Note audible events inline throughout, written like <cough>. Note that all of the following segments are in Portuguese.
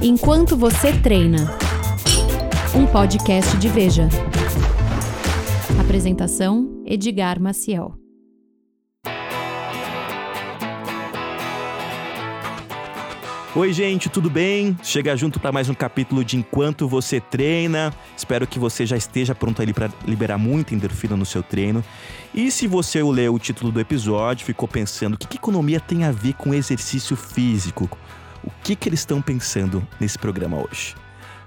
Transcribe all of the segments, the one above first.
Enquanto você treina. Um podcast de Veja. Apresentação: Edgar Maciel. Oi, gente, tudo bem? Chega junto para mais um capítulo de Enquanto Você Treina. Espero que você já esteja pronto ali para liberar muita endorfina no seu treino. E se você leu o título do episódio, ficou pensando o que, que economia tem a ver com exercício físico? O que, que eles estão pensando nesse programa hoje?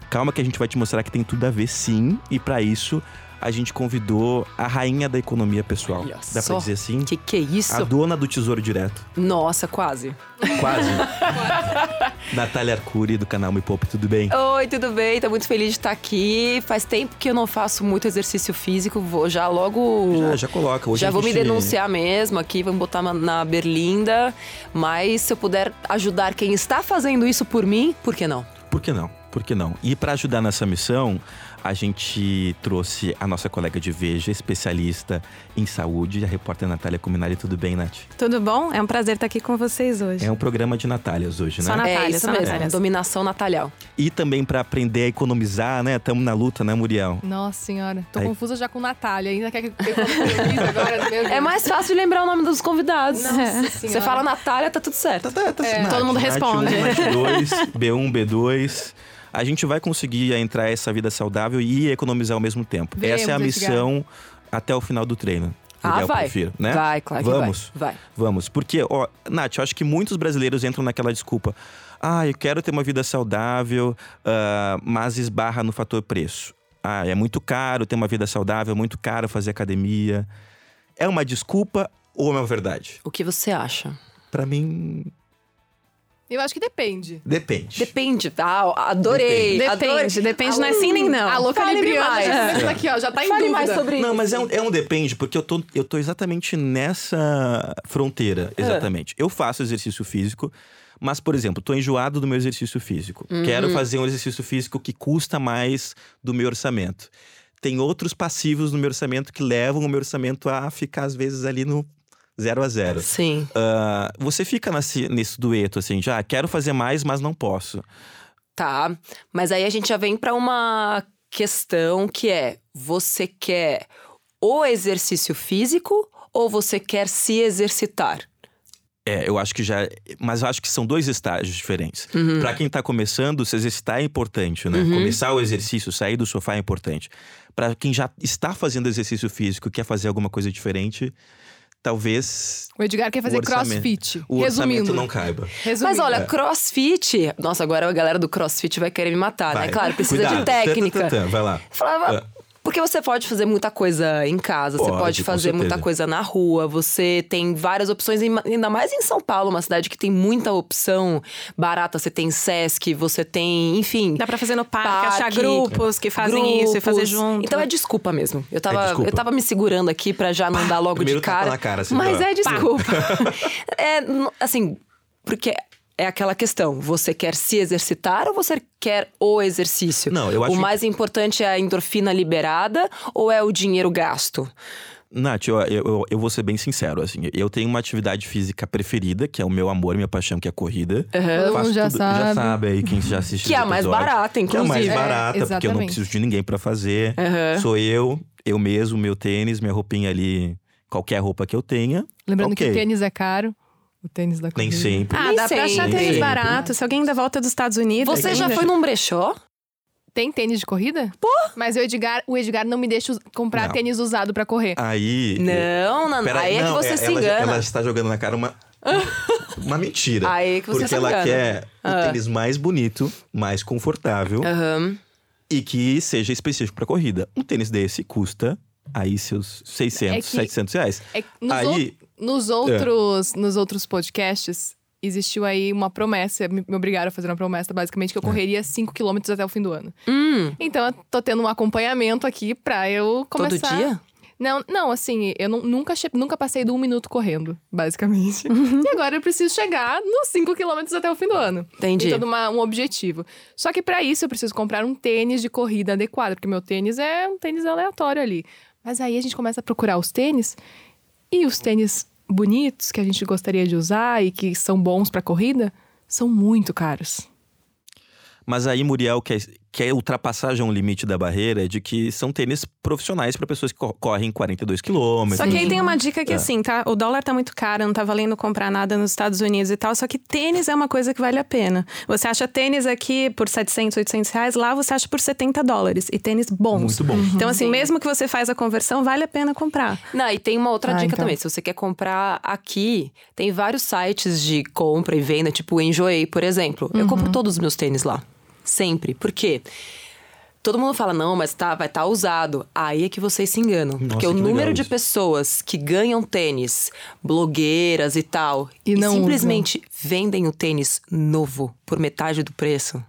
Calma que a gente vai te mostrar que tem tudo a ver sim, e para isso a gente convidou a rainha da economia pessoal. Olha Dá só. pra dizer assim? Que que é isso? A dona do Tesouro Direto. Nossa, quase. Quase. <laughs> Natália Arcuri, do canal Me Poupe, tudo bem? Oi, tudo bem? Tô muito feliz de estar aqui. Faz tempo que eu não faço muito exercício físico. Vou já logo. Já, já coloca. Hoje já vou me gente- denunciar mesmo aqui, vamos botar na- na berlinda. Mas se eu puder ajudar quem está fazendo isso por mim, por que não? Por que não? Por que não? E para ajudar nessa missão, a gente trouxe a nossa colega de Veja, especialista em saúde, a repórter Natália Cominari. Tudo bem, Nath? Tudo bom? É um prazer estar aqui com vocês hoje. É um programa de Natálias hoje, Só né? Natália, é isso só mesmo, Natália. dominação natalhal. E também para aprender a economizar, né? Estamos na luta, né, Muriel? Nossa senhora, tô Aí- confusa já com Natália. Ainda quer que eu economize agora? Meu Deus. É mais fácil de lembrar o nome dos convidados. Nossa Você senhora. fala Natália, tá tudo certo. Tá, tá, É, Nath, todo mundo Nath responde. 1, Nath 2, B1, B2. A gente vai conseguir entrar essa vida saudável e economizar ao mesmo tempo. Veremos, essa é a missão até o final do treino. Ah, vai. prefiro, né? Vai, claro Vamos. vai. Vai. Vamos, porque, ó, Nath, eu acho que muitos brasileiros entram naquela desculpa. Ah, eu quero ter uma vida saudável, ah, mas esbarra no fator preço. Ah, é muito caro ter uma vida saudável, é muito caro fazer academia. É uma desculpa ou é uma verdade? O que você acha? Pra mim, Eu acho que depende. depende. Depende. Ah, adorei. Depende, adorei. depende, não é sim nem não. A louca Fale Libriana mais. já começou aqui, ó, já tá em Fale dúvida. mais sobre Não, isso. mas é um, é um depende, porque eu tô, eu tô exatamente nessa fronteira, É. exatamente. Eu faço exercício físico, mas, por exemplo, tô enjoado do meu exercício físico. Quero fazer um exercício físico que custa mais do meu orçamento. Tem outros passivos no meu orçamento que levam o meu orçamento a ficar, às vezes, ali no zero a zero. Sim. Ah, você fica nesse, nesse dueto, assim, já quero fazer mais, mas não posso. Tá. Mas aí a gente já vem pra uma questão que é: você quer o exercício físico ou você quer se exercitar? É, eu acho que já. Mas eu acho que são dois estágios diferentes. Uhum. Pra quem tá começando, se exercitar é importante, né? Começar o exercício, sair do sofá é importante. Pra quem já está fazendo exercício físico e quer fazer alguma coisa diferente, talvez O Edgar quer fazer O crossfit. o Resumindo. não caiba. Resumindo. Mas olha, crossfit. Nossa, agora a galera do crossfit vai querer me matar, Vai. né? Claro, precisa Cuidado. de técnica. Tã, tã, tã, Vai lá. Falava. Porque você pode fazer muita coisa em casa, você Pode, pode com fazer muita coisa na rua, você tem várias opções, ainda mais em São Paulo, uma cidade que tem muita opção barata. Você tem Sesc, você tem, enfim. Dá pra fazer no parque, Parque, achar grupos que fazem isso e fazer grupos. junto. Então é desculpa mesmo. Eu tava, É eu tava me segurando aqui pra já não dar logo primeiro de tapa cara. na cara, assim, mas pá. <laughs> é desculpa. é, assim, porque é aquela questão, você quer se exercitar ou você quer o exercício? Não, eu acho O que- mais importante é a endorfina liberada ou é o dinheiro gasto? Nath, eu, eu, eu- vou ser bem sincero, assim. Eu tenho uma atividade física preferida, que é o meu amor, minha paixão, que é a corrida. Todo Faço mundo já tudo- sabe. Já sabe aí, quem já assiste Que é a mais episódios. barata, Que é a inclusive. mais É, barata, porque eu não preciso de ninguém pra fazer. Aham. Sou eu, eu mesmo, meu tênis, minha roupinha ali, qualquer roupa que eu tenha. Lembrando ok. que o tênis é caro. O tênis da Nem corrida. sempre. Ah, Nem dá pra achar sempre. tênis barato. Se alguém ainda volta dos Estados Unidos. Você já foi num brechó? Tem tênis de corrida? Pô! Mas o Edgar, o Edgar não me deixa comprar Não. tênis usado pra correr. Aí. Não, não, Pera aí é que não, você se ela, engana. Ela está jogando na cara uma. <laughs> uma mentira. Aí é que você porque se ela engana. quer Ah. o tênis mais bonito, mais confortável Aham. e que seja específico pra corrida. Um tênis desse custa aí seus 600, É que- 700 reais. É Aí- nos outros, nos outros podcasts, existiu aí uma promessa, me, obrigaram a fazer uma promessa, basicamente, que eu correria 5 km até o fim do ano. Hum, Então, eu tô tendo um acompanhamento aqui pra eu começar... todo dia? Não, não, assim, eu não- nunca, nunca passei do um minuto correndo, basicamente. Uhum. e agora eu preciso chegar nos 5 quilômetros até o fim do ano. Entendi. Tem todo uma- um objetivo. Só que pra isso eu preciso comprar um tênis de corrida adequado, porque meu tênis é um tênis aleatório ali. Mas aí a gente começa a procurar os tênis e os tênis bonitos que a gente gostaria de usar e que são bons pra corrida são muito caros. Mas aí Muriel quer, quer ultrapassar já um limite da barreira de que são tênis profissionais para pessoas que co- correm 42 quilômetros. Só que aí tem uma dica que, É. assim, tá? O dólar tá muito caro, não tá valendo comprar nada nos Estados Unidos e tal. Só que tênis é uma coisa que vale a pena. Você acha tênis aqui por 700, 800 reais, lá você acha por 70 dólares. E tênis bons. Muito bom. Então, assim, mesmo que você faz a conversão, vale a pena comprar. Não, e tem uma outra Ah, dica então. também. Se você quer comprar aqui, tem vários sites de compra e venda, tipo o Enjoei, por exemplo. Eu compro Uhum. todos os meus tênis lá. Sempre. Por quê? Todo mundo fala, não, mas tá, vai estar usado. Aí é que vocês se enganam. porque o número de pessoas que ganham tênis, blogueiras e tal, E não simplesmente vendem o tênis novo por metade do preço.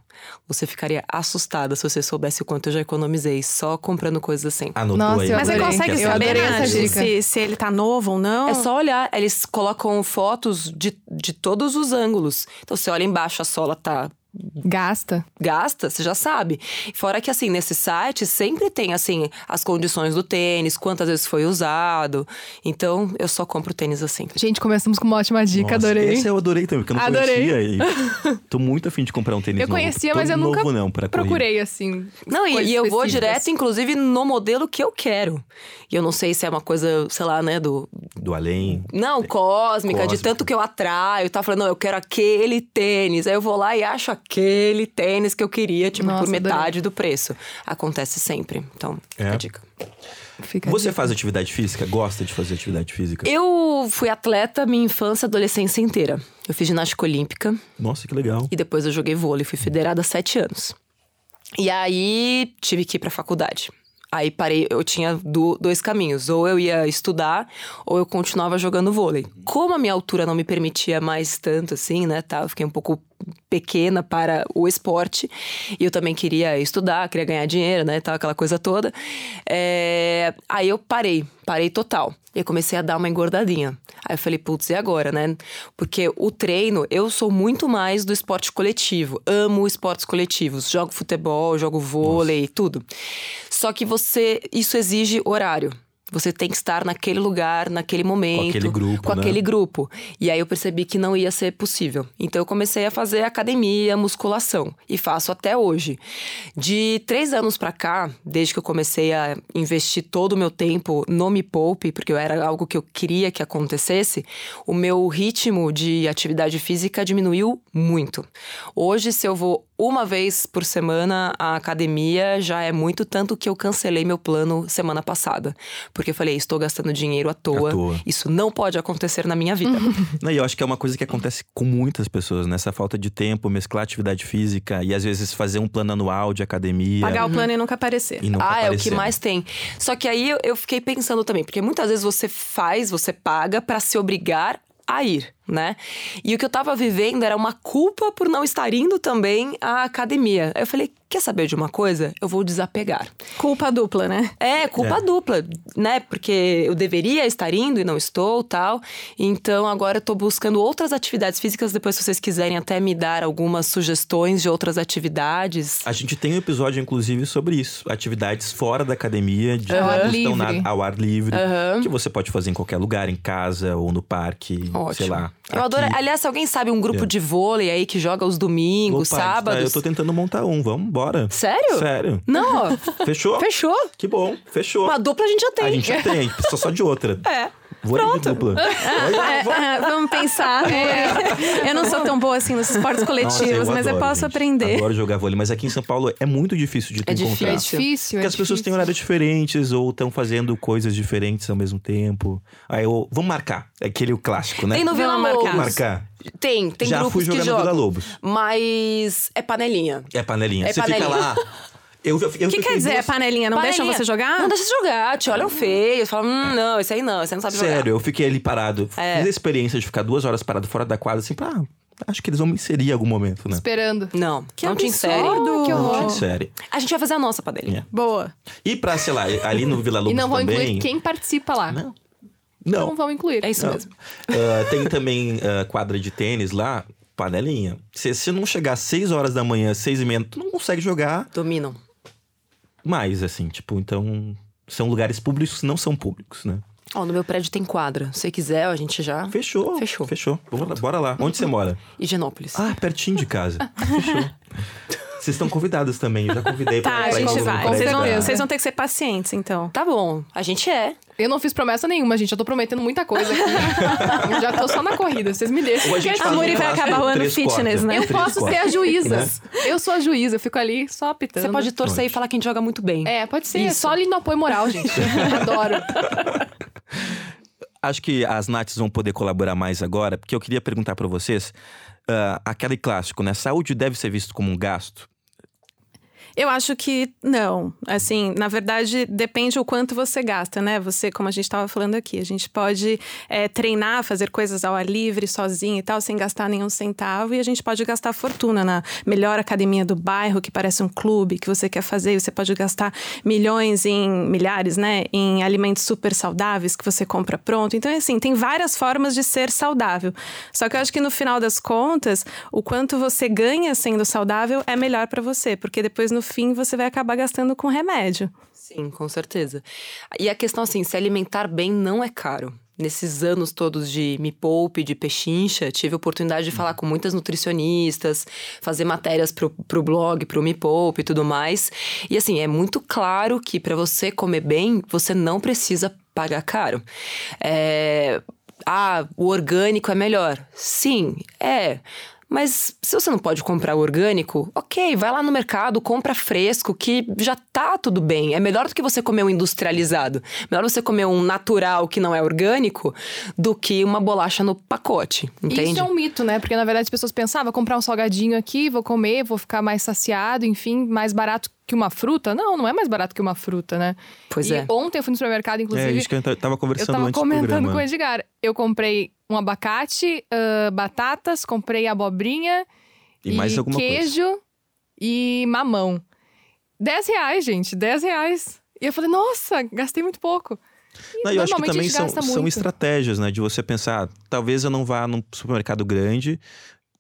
Você ficaria assustada se você soubesse o quanto eu já economizei só comprando coisas assim. Anotou Nossa, aí. eu Mas você consegue Eu saber, se, se ele tá novo ou não? É só olhar, eles colocam fotos de, de todos os ângulos. Então você olha embaixo, a sola tá Gasta. gasta, você já sabe. Fora que assim, nesse site sempre tem assim as condições do tênis, quantas vezes foi usado. Então eu só compro tênis assim. Gente, começamos com uma ótima dica, Nossa, adorei. Esse eu adorei também, porque eu não Adorei. conhecia. E <laughs> tô muito afim de comprar um tênis Eu novo. conhecia, mas eu novo nunca não, procurei, assim. Não, e, e eu vou direto, inclusive, no modelo que eu quero. E eu não sei se é uma coisa, sei lá, né, do. Do além. Não, cósmica, de Cósmica. tanto que eu atraio. Tá falando, não, eu quero aquele tênis. Aí eu vou lá e acho aquele tênis que eu queria, tipo, Nossa, por metade adorei. do preço. Acontece sempre. Então, fica É. a dica. Fica Você dica. faz atividade física? Gosta de fazer atividade física? Eu fui atleta minha infância e adolescência inteira. Eu fiz ginástica olímpica Nossa, que legal. e depois eu joguei vôlei. Fui federada há sete anos. E aí tive que ir pra faculdade. Aí parei, eu tinha do- dois caminhos. Ou eu ia estudar, ou eu continuava jogando vôlei. Como a minha altura não me permitia mais tanto assim, né? Tá, eu fiquei um pouco pequena para o esporte. E eu também queria estudar, queria ganhar dinheiro, né? Tal, aquela coisa toda. É, Aí eu parei, parei total. E eu comecei a dar uma engordadinha. Aí eu falei, putz, e agora, né? Porque o treino, eu sou muito mais do esporte coletivo. Amo esportes coletivos. Jogo futebol, jogo vôlei, tudo. Só que você. Isso exige horário. Você tem que estar naquele lugar, naquele momento. aquele grupo, Com né? aquele grupo. E aí eu percebi que não ia ser possível. Então eu comecei a fazer academia, musculação. E faço até hoje. De três anos pra cá, desde que eu comecei a investir todo o meu tempo no Me Poupe, porque era algo que eu queria que acontecesse, o meu ritmo de atividade física diminuiu muito. Hoje, se eu vou uma vez por semana à academia, já é muito, tanto que eu cancelei meu plano semana passada. Porque eu falei, estou gastando dinheiro à toa. À toa. Isso não pode acontecer na minha vida. <laughs> Não, e eu acho que é uma coisa que acontece com muitas pessoas, né? Essa falta de tempo, mesclar atividade física e às vezes fazer um plano anual de academia. Pagar o plano e nunca aparecer. E tá ah, é o que aparecendo. mais tem. Só que aí eu, fiquei pensando também, porque muitas vezes você faz, você paga pra se obrigar a ir, né? E o que eu tava vivendo era uma culpa por não estar indo também à academia. Aí eu falei, quer saber de uma coisa? Eu vou desapegar. Culpa dupla, né? É, culpa É. dupla, né? Porque eu deveria estar indo e não estou, tal. Então agora eu tô buscando outras atividades físicas. Depois, se vocês quiserem até me dar algumas sugestões de outras atividades. A gente tem um episódio, inclusive, sobre isso. Atividades fora da academia, de Ao ar estão na- livre. ao ar livre. Que você pode fazer em qualquer lugar, em casa ou no parque, Ótimo. sei lá. Eu adoro. aqui. Aliás, se alguém sabe um grupo É. de vôlei aí que joga os domingos, Opa, tá, sábados. Eu tô tentando montar um, vamos embora. Sério? Sério. Não, <laughs> Fechou? fechou. Que bom, fechou. Uma dupla a gente já tem. A gente já tem, precisa só de outra. <laughs> É. Vou de dupla. <laughs> É, é, vamos pensar. <laughs> É, eu não sou tão boa assim nos esportes coletivos, Nossa, mas eu posso gente. aprender. Adoro jogar vôlei, mas aqui em São Paulo é muito difícil de te É encontrar. É difícil. difícil, Porque é as pessoas têm difícil. horários diferentes ou estão fazendo coisas diferentes ao mesmo tempo. Aí eu, vamos marcar. É aquele o clássico, né? Tem no Vila Vamos marcar. Lobos. marcar. Tem, tem Já grupos fui jogar que no Vila jogam. Lobos. Mas é panelinha. É panelinha. É Você fica panelinha. lá. Eu, eu, eu O que quer dizer? duas- É panelinha? Não deixam Panelinha. você jogar? Não deixa você jogar, te olham feio. Falam, hum, não, esse aí não, esse aí não sabe jogar. Sério, eu fiquei ali parado. É. Fiz a experiência de ficar duas horas parado fora da quadra, assim, pra. ah, acho que eles vão me inserir em algum momento, né? Esperando. Não, Que não te inserem. absurdo. que Não horror. te insere. A gente vai fazer a nossa panelinha. Boa. E pra, sei lá, ali no Vila Lobos E não vão também. incluir quem participa lá. Não. Não Não. vão incluir. É isso Não. mesmo. Ah, tem também ah, quadra de tênis lá, panelinha. Se você não chegar às 6 horas da manhã, 6 e meia, tu não consegue jogar Dominam. Mais, assim. Tipo, então. São lugares públicos que não são públicos, né? Ó, no meu prédio tem quadra. Se você quiser, a gente já. Fechou. Fechou. Fechou. Bora, bora lá. Onde você mora? Higienópolis. Ah, pertinho de casa. <laughs> Fechou. Vocês estão convidadas também. Eu já convidei pra Tá, a gente vai. Vocês vão, vocês vão ter que ser pacientes, então. Tá bom, a gente é. Eu não fiz promessa nenhuma, gente. Eu tô prometendo muita coisa aqui. <laughs> eu já tô só na corrida, vocês me deixam. A A Muri vai acabar o ano fitness, cortes, né? Eu posso ser a juíza. Eu sou a juíza, eu fico ali só apitando. Você pode torcer e falar que a gente joga muito bem. É, pode ser. Isso. Só ali no apoio moral, gente. <laughs> Adoro. Acho que as Nats vão poder colaborar mais agora, porque eu queria perguntar pra vocês. ah, aquele clássico, né? Saúde deve ser visto como um gasto. Eu acho que não. Assim, na verdade, depende o quanto você gasta, né? Você, como a gente estava falando aqui, a gente pode é, treinar, fazer coisas ao ar livre, sozinho e tal, sem gastar nenhum centavo, e a gente pode gastar fortuna na melhor academia do bairro, que parece um clube que você quer fazer, e você pode gastar milhões em milhares, né? Em alimentos super saudáveis que você compra pronto. Então, assim, tem várias formas de ser saudável. Só que eu acho que no final das contas, o quanto você ganha sendo saudável é melhor para você, porque depois no fim você vai acabar gastando com remédio. Sim, com certeza. E a questão assim, se alimentar bem não é caro. Nesses anos todos de Me Poupe, de Pechincha, tive a oportunidade de falar com muitas nutricionistas, fazer matérias pro, pro blog, pro Me Poupe e tudo mais. E assim, é muito claro que para você comer bem, você não precisa pagar caro. É... Ah, o orgânico é melhor. Sim, é. Mas se você não pode comprar orgânico, ok, vai lá no mercado, compra fresco, que já tá tudo bem. É melhor do que você comer um industrializado. Melhor você comer um natural que não é orgânico do que uma bolacha no pacote, entende? Isso é um mito, né? Porque na verdade as pessoas pensavam, vou comprar um salgadinho aqui, vou comer, vou ficar mais saciado, enfim, mais barato que uma fruta. Não, não é mais barato que uma fruta, né? Pois e é. ontem eu fui no supermercado, inclusive. é isso que eu tava Eu conversando tava antes do comentando com o Edgar. Eu comprei um abacate, ah, batatas, comprei abobrinha E mais alguma coisa. queijo e mamão. 10 reais, gente, 10 reais. E eu falei, nossa, gastei muito pouco. E Não, eu acho que normalmente a também gente são, gasta são estratégias, né? De você pensar, talvez eu não vá num supermercado grande,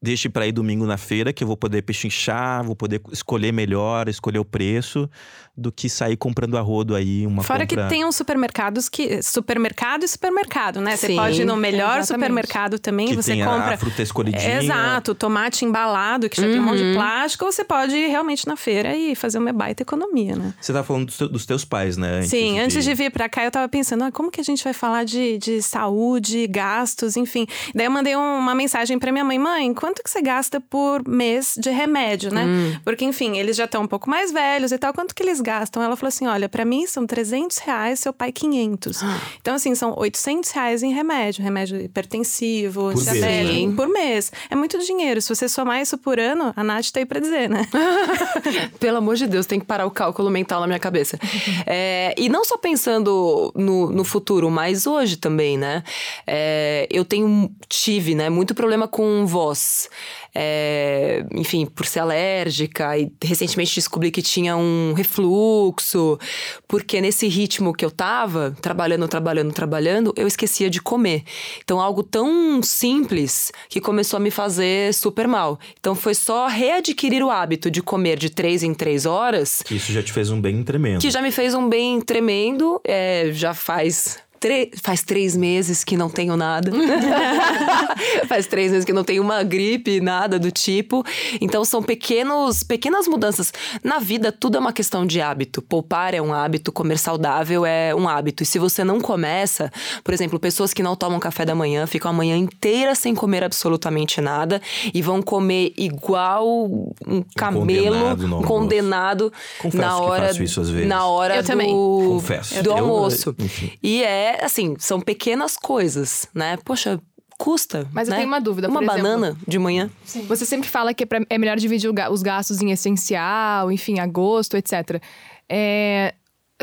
deixe para ir domingo na feira, que eu vou poder pechinchar, vou poder escolher melhor, escolher o preço, do que sair comprando a rodo aí uma Fora compra... que tem uns supermercados que. Supermercado e supermercado, né? Você Sim, pode ir no melhor exatamente. supermercado também, que você compra. a fruta escolhidinha. Exato, tomate embalado, que já tem um monte Uhum. de plástico, ou você pode ir realmente na feira e fazer uma baita economia, né? Você tá falando dos, teu- dos teus pais, né? Antes Sim, antes de vir pra cá, eu tava pensando, ah, como que a gente vai falar de, de saúde, gastos, enfim. Daí eu mandei um- uma mensagem pra minha mãe, mãe, quanto que você gasta por mês de remédio, né? Porque, enfim, eles já estão um pouco mais velhos e tal, quanto que eles gastam? Ela falou assim, olha, pra mim são 300 reais, seu pai 500. Então, assim, são 800 reais em remédio, remédio hipertensivo, Por mês, né? por mês. É muito dinheiro. Se você somar isso por ano, a Nath tá aí pra dizer, né? <laughs> Pelo amor de Deus, tem que parar o cálculo mental na minha cabeça. É, e não só pensando no, no futuro, mas hoje também, né? É, eu tenho, tive, né, muito problema com voz. É, enfim, por ser alérgica e recentemente descobri que tinha um refluxo, porque nesse ritmo que eu tava, trabalhando, trabalhando, trabalhando, eu esquecia de comer. Então, algo tão simples que começou a me fazer super mal. Então, foi só readquirir o hábito de comer de três em três horas Que isso já te fez um bem tremendo. que já me fez um bem tremendo. É, já faz. Faz três meses que não tenho nada. <laughs> Faz três meses que não tenho uma gripe, nada do tipo. Então são pequenos, pequenas mudanças. Na vida, tudo é uma questão de hábito. Poupar é um hábito, comer saudável é um hábito. E se você não começa, por exemplo, pessoas que não tomam café da manhã, ficam a manhã inteira sem comer absolutamente nada e vão comer igual um camelo, condenado um condenado Confesso na que hora faço isso às vezes. na hora Eu do, também. Confesso. do Eu- almoço. enfim. E é assim, são pequenas coisas, né? Poxa, custa. Mas eu né? tenho uma dúvida, Uma por exemplo. banana de manhã. Você sempre fala que é, pra- é melhor dividir os gastos em essencial, enfim, agosto, etc. É,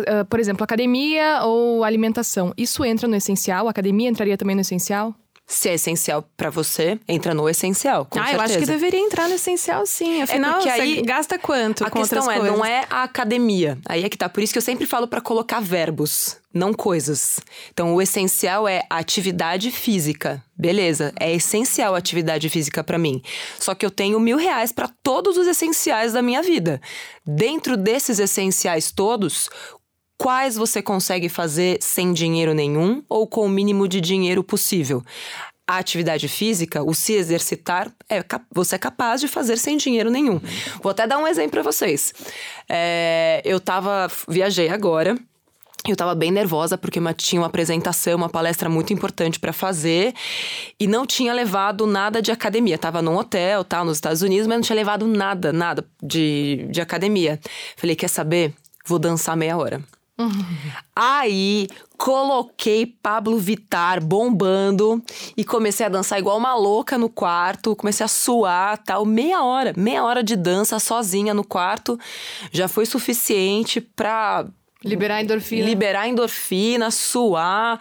ah, por exemplo, academia ou alimentação. Isso entra no essencial? A academia entraria também no essencial? Se é essencial pra você, entra no essencial, ah, certeza. eu acho que deveria entrar no essencial, sim. Afinal, porque você aí- gasta quanto A com questão outras é, coisas? não é a academia. Aí é que tá. Por isso que eu sempre falo pra colocar verbos, não coisas. Então, o essencial é a atividade física. Beleza, é essencial a atividade física pra mim. Só que eu tenho mil reais pra todos os essenciais da minha vida. Dentro desses essenciais todos, quais você consegue fazer sem dinheiro nenhum ou com o mínimo de dinheiro possível? a atividade física, o se exercitar, é, você é capaz de fazer sem dinheiro nenhum. Vou até dar um exemplo para vocês. É, eu tava, viajei agora. Eu tava bem nervosa porque tinha uma apresentação, uma palestra muito importante para fazer e não tinha levado nada de academia. Tava num hotel, tal, nos Estados Unidos, mas não tinha levado nada, nada de, de academia. Falei, quer saber? Vou dançar meia hora. Aí coloquei Pablo Vittar bombando e comecei a dançar igual uma louca no quarto, comecei a suar, tal, meia hora, meia hora de dança sozinha no quarto. Já foi suficiente pra Liberar endorfina. liberar endorfina, suar,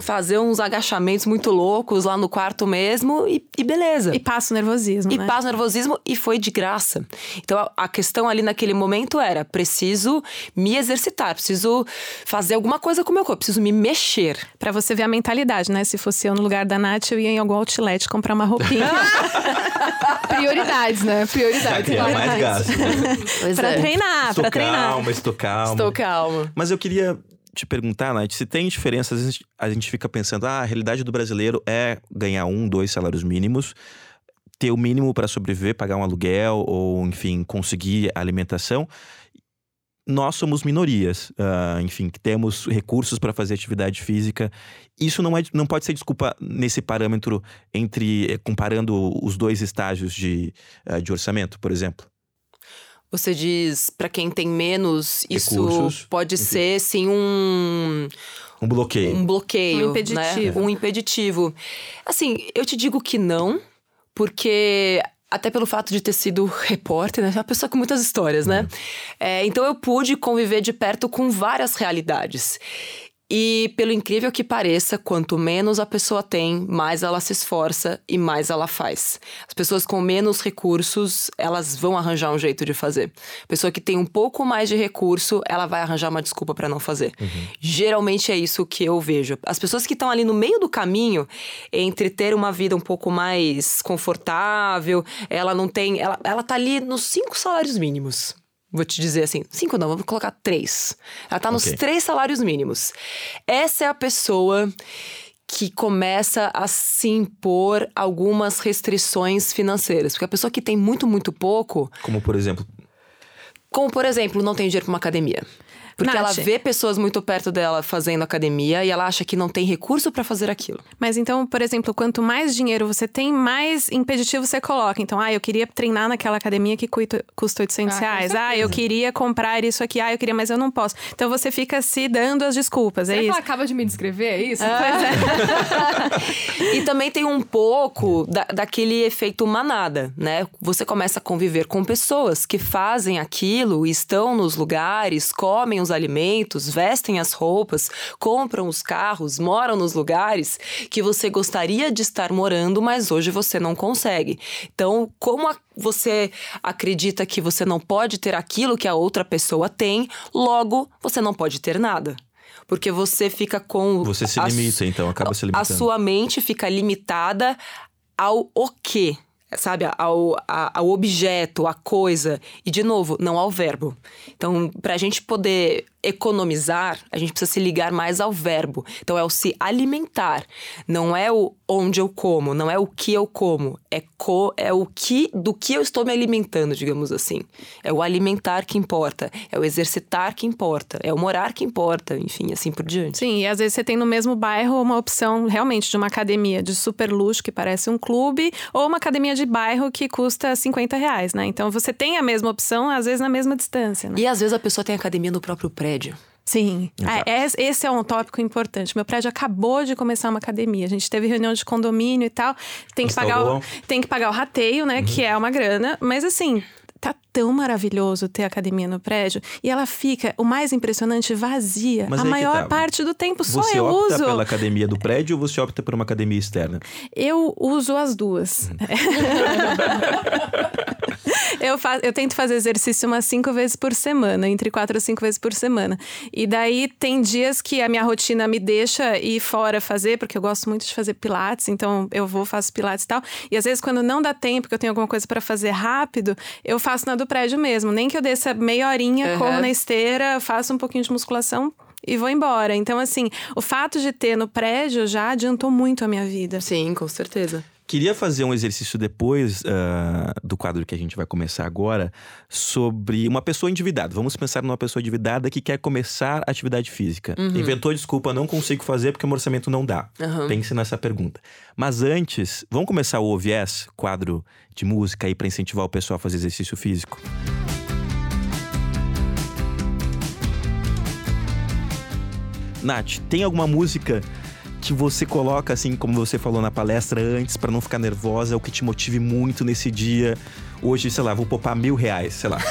fazer uns agachamentos muito loucos lá no quarto mesmo e, e beleza. E passa o nervosismo, E né? passa o nervosismo e foi de graça. Então a, a questão ali naquele momento era: preciso me exercitar, preciso fazer alguma coisa com o meu corpo, preciso me mexer. Pra você ver a mentalidade, né? Se fosse eu no lugar da Nath, eu ia em algum outlet comprar uma roupinha <laughs> Prioridades, né? Prioridades. É claro. mais gasto. <laughs> Pois pra é. treinar, estou pra treinar. calma, estou calma. Mas eu queria te perguntar, Nath, se tem diferença, às vezes a gente fica pensando, ah, a realidade do brasileiro é ganhar um, dois salários mínimos, ter o mínimo para sobreviver, pagar um aluguel ou, enfim, conseguir alimentação. Nós somos minorias, ah, enfim, que temos recursos para fazer atividade física. Isso não, é, não pode ser desculpa nesse parâmetro entre eh, comparando os dois estágios de, ah, de orçamento, por exemplo. Você diz pra quem tem menos, isso Recursos, pode enfim. ser sim um Um bloqueio. um bloqueio, Um impeditivo. né? Um impeditivo. Assim, eu te digo que não, porque até pelo fato de ter sido repórter, né? É uma pessoa com muitas histórias, né? É, então eu pude conviver de perto com várias realidades. E pelo incrível que pareça, quanto menos a pessoa tem, mais ela se esforça e mais ela faz. As pessoas com menos recursos, elas vão arranjar um jeito de fazer. A pessoa que tem um pouco mais de recurso, ela vai arranjar uma desculpa para não fazer. Geralmente é isso que eu vejo. As pessoas que estão ali no meio do caminho entre ter uma vida um pouco mais confortável, ela não tem, ela, ela tá ali nos cinco salários mínimos. Vou te dizer assim, cinco não, vamos colocar três. Ela tá nos Ok. três salários mínimos. Essa é a pessoa que começa a se impor algumas restrições financeiras. Porque a pessoa que tem muito, muito pouco, Como, por exemplo, como por exemplo, não tem dinheiro pra uma academia. Porque Nath. ela vê pessoas muito perto dela fazendo academia e ela acha que não tem recurso pra fazer aquilo. Mas então, por exemplo, quanto mais dinheiro você tem, mais impeditivo você coloca. Então, ah, eu queria treinar naquela academia que custa custa 800 Ah, reais. Ah, eu queria comprar isso aqui. Ah, eu queria, mas eu não posso. Então você fica se dando as desculpas, é Será que isso? ela acaba de me descrever? É isso? <laughs> e também tem um pouco da, daquele efeito manada, né? Você começa a conviver com pessoas que fazem aquilo, estão nos lugares, comem os alimentos, vestem as roupas, compram os carros, moram nos lugares que você gostaria de estar morando, mas hoje você não consegue. Então, como a- você acredita que você não pode ter aquilo que a outra pessoa tem, logo você não pode ter nada. Porque você fica com. você se a limita, então, acaba se a limitando. sua mente fica limitada ao o quê, sabe? Ao, a- ao objeto, à coisa. E, de novo, não ao verbo. Então, pra gente poder economizar, a gente precisa se ligar mais ao verbo. Então, é o se alimentar. Não é o onde eu como, não é o que eu como. É, co, é o que do que eu estou me alimentando, digamos assim. É o alimentar que importa. É o exercitar que importa. É o morar que importa. Enfim, assim por diante. Sim, e às vezes você tem no mesmo bairro uma opção realmente de uma academia de super luxo que parece um clube, ou uma academia de bairro que custa 50 reais, né? Então você tem a mesma opção, às vezes na mesma distância, né? E às vezes a pessoa tem academia no próprio prédio. Sim, Exato. É, es- esse é um tópico importante. Meu prédio acabou de começar uma academia. A gente teve reunião de condomínio e tal. Tem que, pagar o, tem que pagar o rateio, né? Que é uma grana. Mas assim, tá tão maravilhoso ter academia no prédio. E ela fica, o mais impressionante, vazia. Mas a maior tá. parte do tempo só Você eu opta uso. pela academia do prédio ou você opta por uma academia externa? Eu uso as duas. <laughs> eu, fa- eu tento fazer exercício umas cinco vezes por semana, entre quatro a cinco vezes por semana. E daí tem dias que a minha rotina me deixa ir fora fazer, porque eu gosto muito de fazer pilates, então eu vou, faço pilates e tal. E às vezes, quando não dá tempo, que eu tenho alguma coisa para fazer rápido, eu faço na do prédio mesmo. Nem que eu desça meia horinha, Uhum. corro na esteira, faço um pouquinho de musculação. e vou embora. Então, assim, o fato de ter no prédio já adiantou muito a minha vida. Sim, com certeza. Queria fazer um exercício depois uh, do quadro que a gente vai começar agora sobre uma pessoa endividada. Vamos pensar numa pessoa endividada que quer começar atividade física. Uhum. Inventou desculpa, não consigo fazer porque o orçamento não dá. Uhum. Pense nessa pergunta. Mas antes, vamos começar o OVS, quadro de música aí para incentivar o pessoal a fazer exercício físico. Nath, tem alguma música que você coloca, assim, como você falou na palestra antes, para não ficar nervosa, é o que te motive muito nesse dia? Hoje, sei lá, vou poupar mil reais, sei lá. <laughs>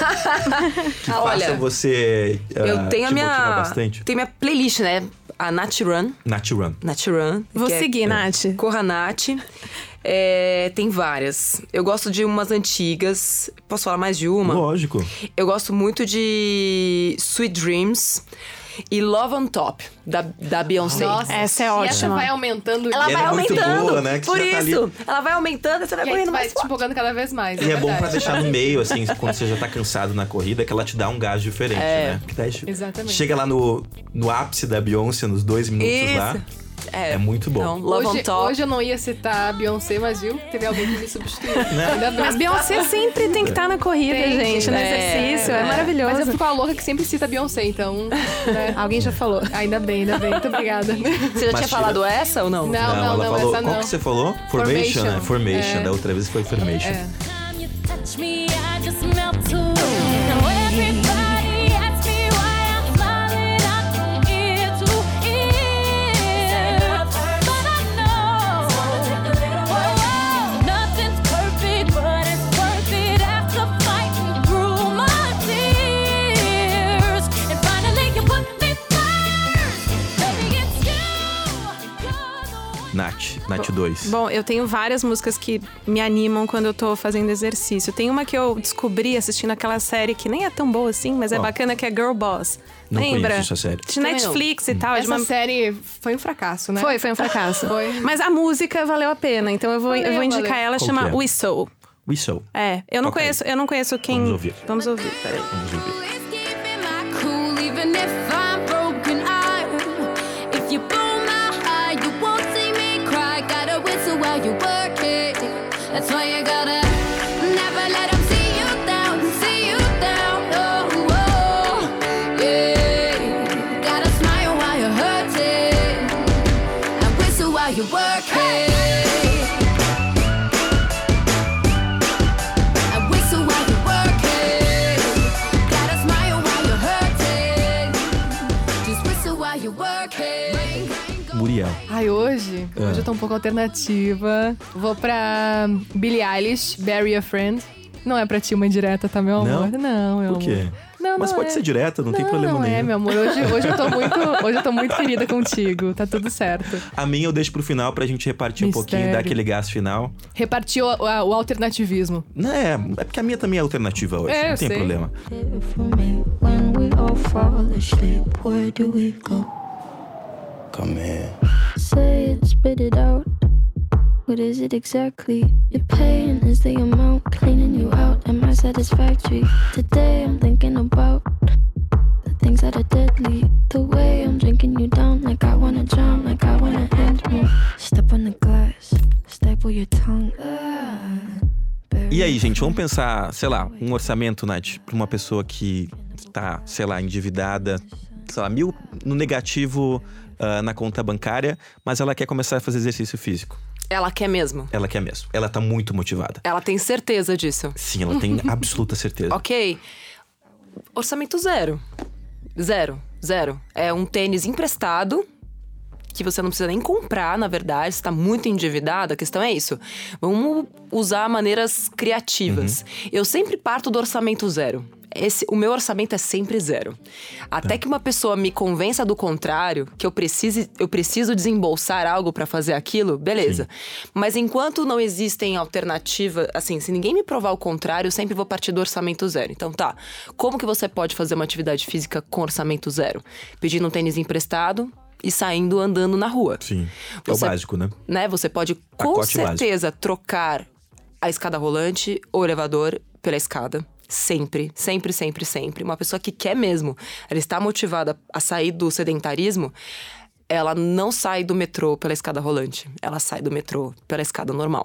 que ah, faça você. Uh, eu tenho a minha. Bastante. Tem minha playlist, né? A Nat Run. Nat Run. Nat Run. Vou seguir, é, Nath. Corra Nat. É, tem várias. Eu gosto de umas antigas. Posso falar mais de uma? Lógico. Eu gosto muito de Sweet Dreams e Love on Top, da, da Beyoncé. Nossa, essa é ótima. E essa vai aumentando. Ela e vai é aumentando. Boa, né? Por isso. Tá ela vai aumentando e você vai e correndo vai mais te empolgando cada vez mais. E é, é bom pra deixar no <laughs> meio, assim, quando você já tá cansado na corrida, que ela te dá um gás diferente, é. né? Daí, Exatamente. Chega lá no, no ápice da Beyoncé, nos dois minutos isso. lá. É, é, muito bom. Então, Love hoje, on Top. hoje eu não ia citar a Beyoncé, mas viu? Teve alguém que me substituiu. <laughs> Né? Mas Beyoncé sempre tem que estar tá na corrida, tem, gente, no é, exercício. É, é, maravilhoso. Mas eu fico a louca que sempre cita a Beyoncé, então. Né? <laughs> Alguém já falou. Ainda bem, ainda bem. Muito obrigada. Você já mas tinha falado essa ou não? Não, não, não, não falou, essa não. Qual que você falou? Formation, Formation. né? Formation. É. Da outra vez foi Formation. É. Nath, Nath 2? Bom, eu tenho várias músicas que me animam quando eu tô fazendo exercício. Tem uma que eu descobri assistindo aquela série que nem é tão boa assim, mas é bacana, que é Girl Boss. Não Lembra? essa série. De Netflix e tal. Essa uma... série foi um fracasso, né? Foi, foi um fracasso. foi. Mas a música valeu a pena, então eu vou, valeu, eu vou indicar valeu. ela, Qual chama é? Whistle. Whistle. É, eu não, conheço, eu não conheço quem... Vamos ouvir. Vamos ouvir, peraí. Vamos ouvir. Whistle while you're working. Muriel. Ai, hoje? É. Hoje eu tô um pouco alternativa. Vou pra Billie Eilish, Bury a Friend. Não é pra ti uma indireta, tá, meu amor? Não? Não, meu Por quê? amor. Não, Mas não pode é. ser direta, não, tem Não, problema não nenhum. é, meu amor. Hoje, hoje, eu tô <laughs> muito, hoje eu tô muito querida contigo. Tá tudo certo. A minha eu deixo pro final pra gente repartir um pouquinho, Mistério. dar aquele gás final. Repartiu o, a- o alternativismo. Não, é, é porque a minha também é alternativa hoje, É, não eu tem sei. problema. Come here. Say it, spit it out. What is it exactly? Your pain is the amount cleaning you out. Am I satisfactory? Today I'm thinking about the things that are deadly. The way I'm drinking you down, like I wanna drown, like I wanna end me. Step on the glass, staple your tongue. E aí, gente, vamos pensar, sei lá, um orçamento, Nath, pra uma pessoa que tá, sei lá, endividada, sei lá, mil no negativo ah, na conta bancária, mas ela quer começar a fazer exercício físico. Ela quer mesmo. Ela quer mesmo. Ela tá muito motivada. Ela tem certeza disso. Sim, ela tem <laughs> absoluta certeza. Ok. Orçamento zero. Zero. Zero. É um tênis emprestado. Que você não precisa nem comprar, na verdade, você tá muito endividado, a questão é isso. Vamos usar maneiras criativas. Eu sempre parto do orçamento zero. Esse, o meu orçamento é sempre zero. Até que uma pessoa me convença do contrário, que eu precise, eu preciso desembolsar algo pra fazer aquilo, beleza. Mas enquanto não existem alternativas, assim, se ninguém me provar o contrário, eu sempre vou partir do orçamento zero. Então tá, como que você pode fazer uma atividade física com orçamento zero? Pedindo um tênis emprestado e saindo andando na rua. Sim. É o Você- básico, né? Né? Você pode com Pacote básico. certeza trocar a escada rolante ou elevador pela escada. Sempre, sempre, sempre, sempre. Uma pessoa que quer mesmo, ela está motivada a sair do sedentarismo, ela não sai do metrô pela escada rolante. Ela sai do metrô pela escada normal.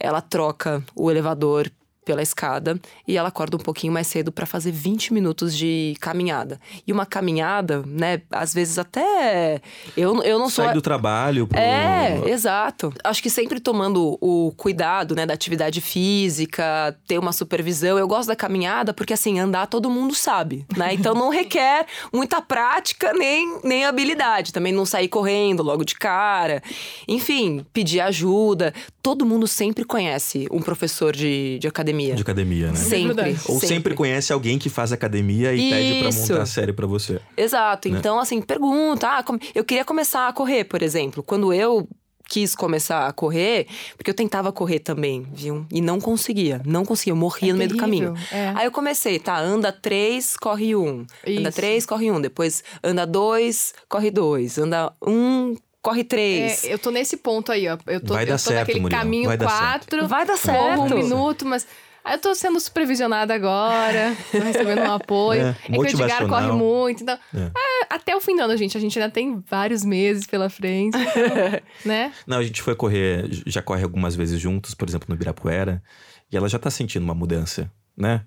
Ela troca o elevador pela escada e ela acorda um pouquinho mais cedo para fazer 20 minutos de caminhada. E uma caminhada, né, às vezes até eu, eu não sou Sai do trabalho pro... é, exato. Acho que sempre tomando o cuidado, né, da atividade física, ter uma supervisão. Eu gosto da caminhada porque, assim, andar todo mundo sabe, né? Então não requer muita prática nem, nem habilidade. Também não sair correndo logo de cara. Enfim, pedir ajuda. Todo mundo sempre conhece um professor de, de academia. De academia, né? Sempre. Ou sempre conhece alguém que faz academia e pede pra Isso. montar a série pra você. Exato. Né? Então, assim, pergunta. Ah, como- eu queria começar a correr, por exemplo. Quando eu quis começar a correr, porque eu tentava correr também, viu? E não conseguia. Não conseguia. Eu morria É no meio do caminho. é. Aí eu comecei, tá? Anda três, corre um. Anda Isso. três, corre um. Depois anda dois, corre dois. Anda um, corre três. É, eu tô nesse ponto aí, ó. Eu tô, Vai eu dar tô certo, naquele Muriel, caminho vai dar quatro. Vai dar Corro um certo. minuto, mas. Aí eu tô sendo supervisionada agora, tô recebendo um <laughs> apoio. É, É, que o Edgar corre muito. Então, É. é, até o fim do ano, gente. A gente ainda tem vários meses pela frente. então, <laughs> né? Não, a gente foi correr, já corre algumas vezes juntos, por exemplo, no Ibirapuera, e ela já tá sentindo uma mudança, né?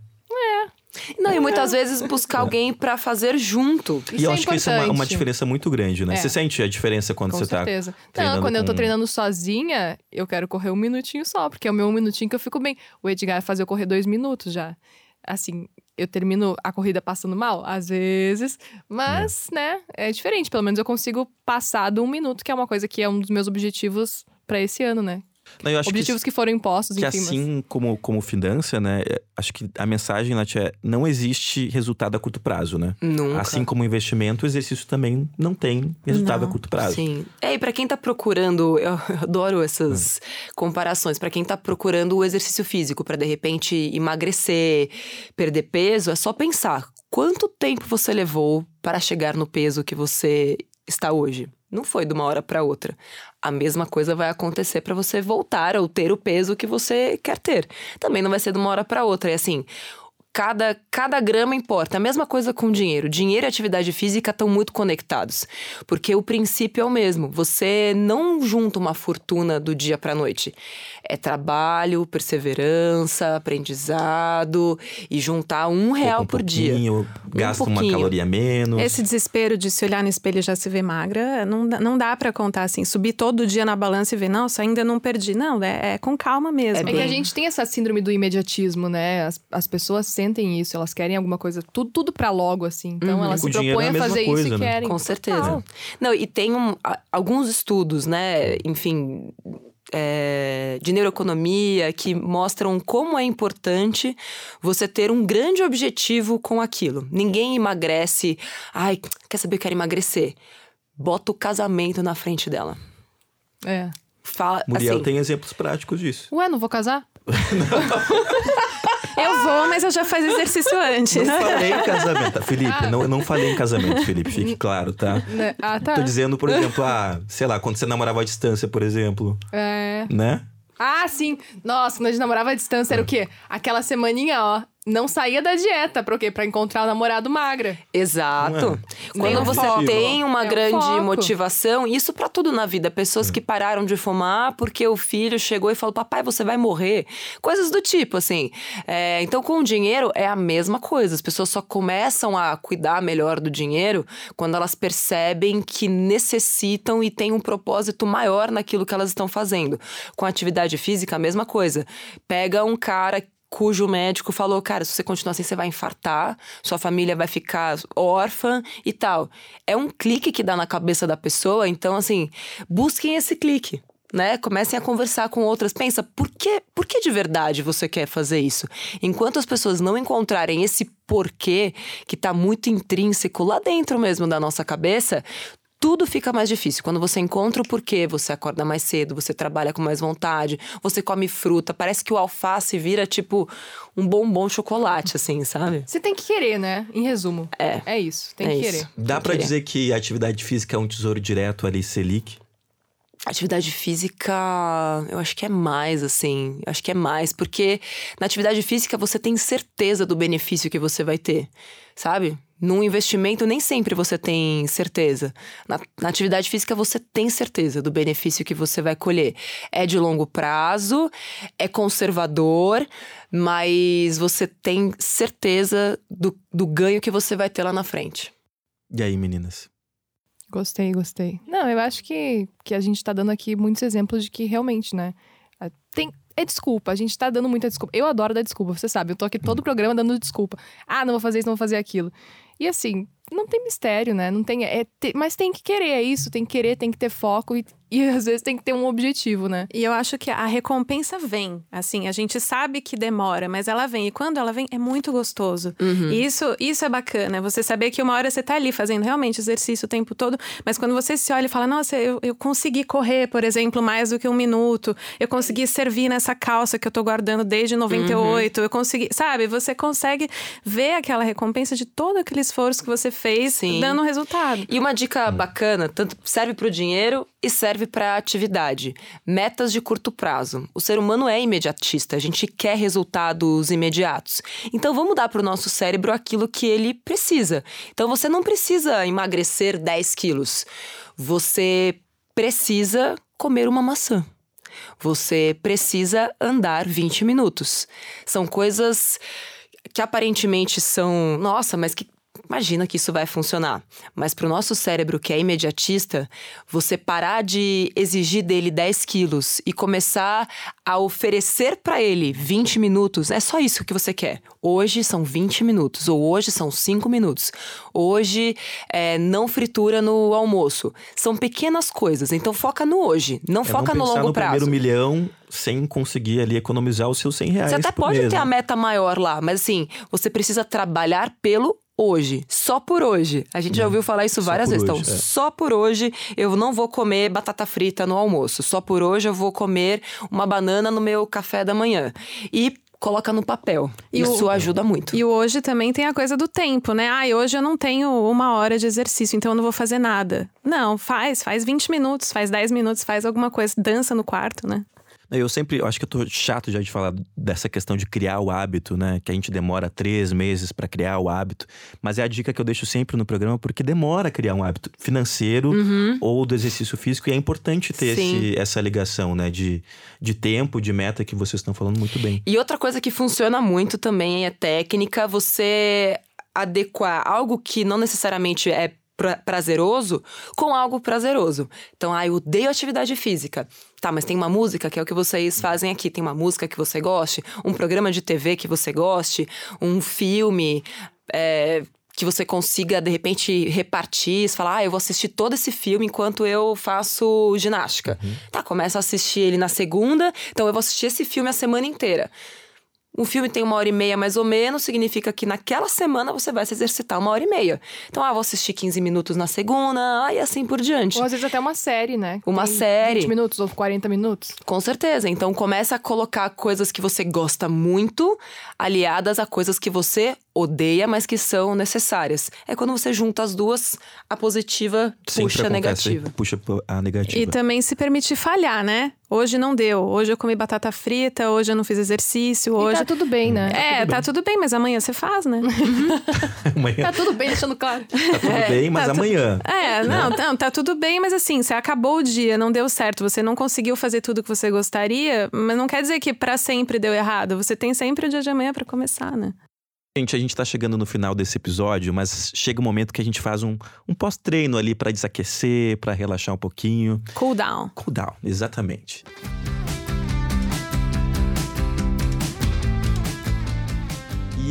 Não, e muitas vezes buscar alguém pra fazer junto. e Isso eu é acho que isso é uma, importante. uma diferença muito grande, né? É. Você sente a diferença quando Com você certeza. tá treinando Não, quando eu tô com- treinando sozinha, eu quero correr um minutinho só, porque é o meu um minutinho que eu fico bem. O Edgar faz eu correr dois minutos já. Assim, eu termino a corrida passando mal? Às vezes. Mas, né, é diferente. Pelo menos eu consigo passar do um minuto, que é uma coisa que é um dos meus objetivos pra esse ano, né? Não, objetivos que, foram impostos, que, que mas- assim como, como finança, né? é, Acho que a mensagem, Nath, é não existe resultado a curto prazo, né? Nunca. Assim como investimento, o exercício também não tem resultado Não. a curto prazo. Sim. É, e pra quem tá procurando, <laughs> eu adoro essas comparações. Pra quem tá procurando o exercício físico pra de repente emagrecer, perder peso, é só pensar quanto tempo você levou para chegar no peso que você está hoje. Não foi de uma hora pra outra. A mesma coisa vai acontecer pra você voltar ou ter o peso que você quer ter. Também não vai ser de uma hora pra outra. E assim, Cada, cada grama importa. A mesma coisa com dinheiro. Dinheiro e atividade física estão muito conectados. Porque o princípio é o mesmo. Você não junta uma fortuna do dia para noite. É trabalho, perseverança, aprendizado e juntar um real um por dia. pouquinho, Gasta uma caloria menos. Esse desespero de se olhar no espelho e já se ver magra, não, dá- não dá pra contar assim. Subir todo dia na balança e ver, nossa, ainda não perdi. Não, é, é com calma mesmo. É que a gente tem essa síndrome do imediatismo, né? As, as pessoas sentem isso, elas querem alguma coisa, tudo, tudo pra logo, assim. Então elas Com se dinheiro é propõem a fazer coisa, isso e né? querem. Com certeza. Total. Não, e tem um- alguns estudos, né? Enfim. é, de neuroeconomia que mostram como é importante você ter um grande objetivo com aquilo. Ninguém emagrece. Ai, quer saber? Eu quero emagrecer. Bota o casamento na frente dela. É. Fala Muriel assim. tem exemplos práticos disso. Ué, não vou casar? <laughs> <laughs> Eu vou, mas eu já faço <laughs> exercício antes. Não falei em casamento. Felipe, não, não falei em casamento, Felipe. Fique claro, tá? Né? Ah, tá. Tô dizendo, por exemplo, ah, sei lá, quando você namorava à distância, por exemplo, É. né? Ah, sim. Nossa, quando a gente namorava à distância, era o quê? Aquela semaninha, ó. Não saía da dieta. Pra quê? Pra encontrar o namorado magra. Exato. É? Quando é você foco. tem uma É grande foco. motivação, isso pra tudo na vida. Pessoas que pararam de fumar porque o filho chegou e falou: Papai, você vai morrer. Coisas do tipo, assim. É, então, com o dinheiro é a mesma coisa. As pessoas só começam a cuidar melhor do dinheiro quando elas percebem que necessitam e têm um propósito maior naquilo que elas estão fazendo. Com a atividade física, a mesma coisa. Pega um cara cujo médico falou, cara, se você continuar assim, você vai infartar, sua família vai ficar órfã e tal. É um clique que dá na cabeça da pessoa, então, assim, busquem esse clique. Né? Comecem a conversar com outras. Pensa, por que, por que de verdade você quer fazer isso? Enquanto as pessoas não encontrarem esse porquê que tá muito intrínseco lá dentro mesmo da nossa cabeça, tudo fica mais difícil. Quando você encontra o porquê, você acorda mais cedo, você trabalha com mais vontade, você come fruta. Parece que o alface vira tipo um bombom chocolate, assim, sabe? Você tem que querer, né? Em resumo. É. É isso. Tem É que isso. querer. Dá que- dizer que a atividade física é um tesouro direto ali, Selic? Atividade física, eu acho que é mais, assim. Acho que é mais, porque na atividade física você tem certeza do benefício que você vai ter, sabe? Num investimento, nem sempre você tem certeza. Na, na atividade física, você tem certeza do benefício que você vai colher. É de longo prazo, é conservador, mas você tem certeza do, do ganho que você vai ter lá na frente. E aí, meninas? Gostei, gostei. Não, eu acho que, que a gente tá dando aqui muitos exemplos de que realmente, né? Tem, é desculpa, a gente tá dando muita desculpa. Eu adoro dar desculpa, você sabe. Eu tô aqui todo o programa dando desculpa. Ah, não vou fazer isso, não vou fazer aquilo. E assim, não tem mistério, né? Não tem. É, te- mas tem que querer, é isso. Tem que querer, tem que ter foco e, e às vezes tem que ter um objetivo, né? E eu acho que a recompensa vem. Assim, a gente sabe que demora, mas ela vem. E quando ela vem, é muito gostoso. E isso, isso é bacana. Você saber que uma hora você tá ali fazendo realmente exercício o tempo todo, mas quando você se olha e fala, nossa, eu, eu consegui correr, por exemplo, mais do que um minuto, eu consegui servir nessa calça que eu tô guardando desde 98, eu consegui. Sabe, você consegue ver aquela recompensa de todo aquele esforço que você fez Sim. dando resultado. E uma dica bacana, tanto serve para o dinheiro e serve para atividade. Metas de curto prazo. O ser humano é imediatista, a gente quer resultados imediatos. Então vamos dar para o nosso cérebro aquilo que ele precisa. Então você não precisa emagrecer 10 quilos. Você precisa comer uma maçã. Você precisa andar 20 minutos. São coisas que aparentemente são, nossa, mas que imagina que isso vai funcionar. Mas para o nosso cérebro que é imediatista, você parar de exigir dele 10 quilos e começar a oferecer para ele 20 minutos, é só isso que você quer. Hoje são 20 minutos, ou hoje são 5 minutos. Hoje é, não fritura no almoço. São pequenas coisas, então foca no hoje, não É foca não no longo no prazo. primeiro milhão sem conseguir ali economizar os seus 100 reais Você até pode mês, ter a né? meta maior lá, mas assim, você precisa trabalhar pelo hoje, só por hoje. A gente já ouviu falar isso várias vezes. hoje, então, é. só por hoje eu não vou comer batata frita no almoço. Só por hoje eu vou comer uma banana no meu café da manhã. E coloca no papel. E isso o- ajuda muito. E hoje também tem a coisa do tempo, né? Ah, hoje eu não tenho uma hora de exercício, então eu não vou fazer nada. Não, faz, faz 20 minutos, faz 10 minutos, faz alguma coisa, dança no quarto, né? Eu sempre, eu acho que eu tô chato já de falar dessa questão de criar o hábito, né? Que a gente demora três meses pra criar o hábito. Mas é a dica que eu deixo sempre no programa, porque demora criar um hábito financeiro ou do exercício físico. E é importante ter Uhum. Esse- essa ligação, né? De, de tempo, de meta que vocês estão falando muito bem. E outra coisa que funciona muito também é técnica, você adequar algo que não necessariamente é pra- prazeroso com algo prazeroso. Então, ah, eu odeio atividade física. Tá, mas tem uma música que é o que vocês fazem aqui. Tem uma música que você goste, um programa de TV que você goste, um filme. é, que você consiga, de repente, repartir, falar, ah, eu vou assistir todo esse filme enquanto eu faço ginástica. Tá, começa a assistir ele na segunda, então eu vou assistir esse filme a semana inteira. Um filme tem uma hora e meia mais ou menos, significa que naquela semana você vai se exercitar uma hora e meia. Então, ah, vou assistir 15 minutos na segunda, ah, e assim por diante. Ou às vezes até uma série, né? Uma Tem série. 20 minutos ou 40 minutos. Com certeza. Então, começa a colocar coisas que você gosta muito, aliadas a coisas que você odeia, mas que são necessárias. É quando você junta as duas, a positiva Sempre puxa a negativa. Puxa a negativa. E também se permitir falhar, né? Hoje não deu. Hoje eu comi batata frita, hoje eu não fiz exercício, E hoje. tá tudo bem, né? É, tá tudo bem, mas amanhã você faz, né? <laughs> Amanhã Tá tudo bem, deixando claro. tá tudo bem, mas tá tu- amanhã. É, não, não, tá tudo bem, mas assim, você acabou o dia, não deu certo, você não conseguiu fazer tudo que você gostaria, mas não quer dizer que pra sempre deu errado. Você tem sempre o dia de amanhã pra começar, né? Gente, a gente tá chegando no final desse episódio, mas chega um momento que a gente faz um, um pós-treino ali pra desaquecer, pra relaxar um pouquinho. Cool down. Cool down, exatamente.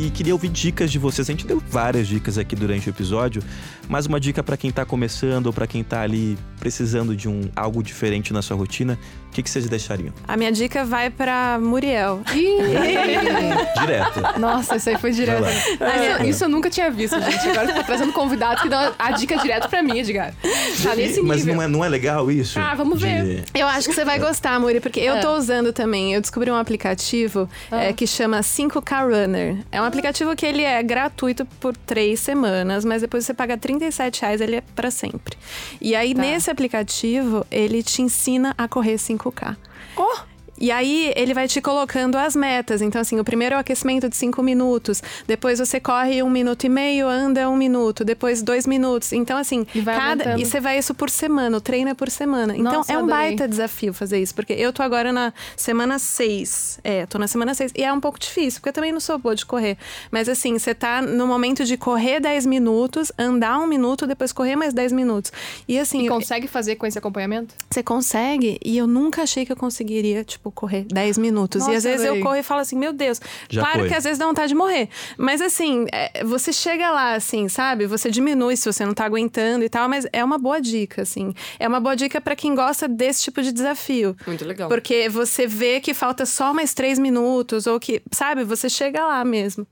E queria ouvir dicas de vocês. A gente deu várias dicas aqui durante o episódio, mas uma dica pra quem tá começando ou pra quem tá ali precisando de um algo diferente na sua rotina, o que, que vocês deixariam? A minha dica vai pra Muriel. <laughs> Direto. Nossa, isso aí foi direto. Vai Isso, isso eu nunca tinha visto, gente. Agora tá trazendo convidado que dá a dica direto pra mim, Edgar. Tá nesse mas nível. não é, não é legal isso? Ah, vamos De- ver. Eu acho que você vai gostar, Muri, porque eu É. tô usando também. Eu descobri um aplicativo é, que chama 5K Runner. É um aplicativo que ele é gratuito por três semanas, mas depois você paga 37 reais, ele é pra sempre. E aí, Tá. nesse aplicativo, ele te ensina a correr 5K. Oh! E aí, ele vai te colocando as metas. Então, assim, o primeiro é o aquecimento de cinco minutos. Depois você corre um minuto e meio, anda um minuto. Depois dois minutos. Então, assim, E cada. aumentando. E você vai isso por semana, o treino é por semana. Então, Nossa, é um adorei. baita desafio fazer isso. Porque eu tô agora na semana seis. É, tô na semana seis. E é um pouco difícil, porque eu também não sou boa de correr. Mas, assim, você tá no momento de correr 10 minutos, andar um minuto, depois correr mais 10 minutos. E, assim, E eu- consegue fazer com esse acompanhamento? você consegue, e eu nunca achei que eu conseguiria, tipo, correr 10 minutos. e Nossa, às vezes eu corro e falo assim, meu Deus. Já claro foi. que às vezes dá vontade de morrer. Mas assim, é, você chega lá, assim, sabe? Você diminui se você não tá aguentando e tal, mas é uma boa dica, assim. É uma boa dica pra quem gosta desse tipo de desafio. Muito legal. Porque você vê que falta só mais três minutos, ou que, sabe, você chega lá mesmo.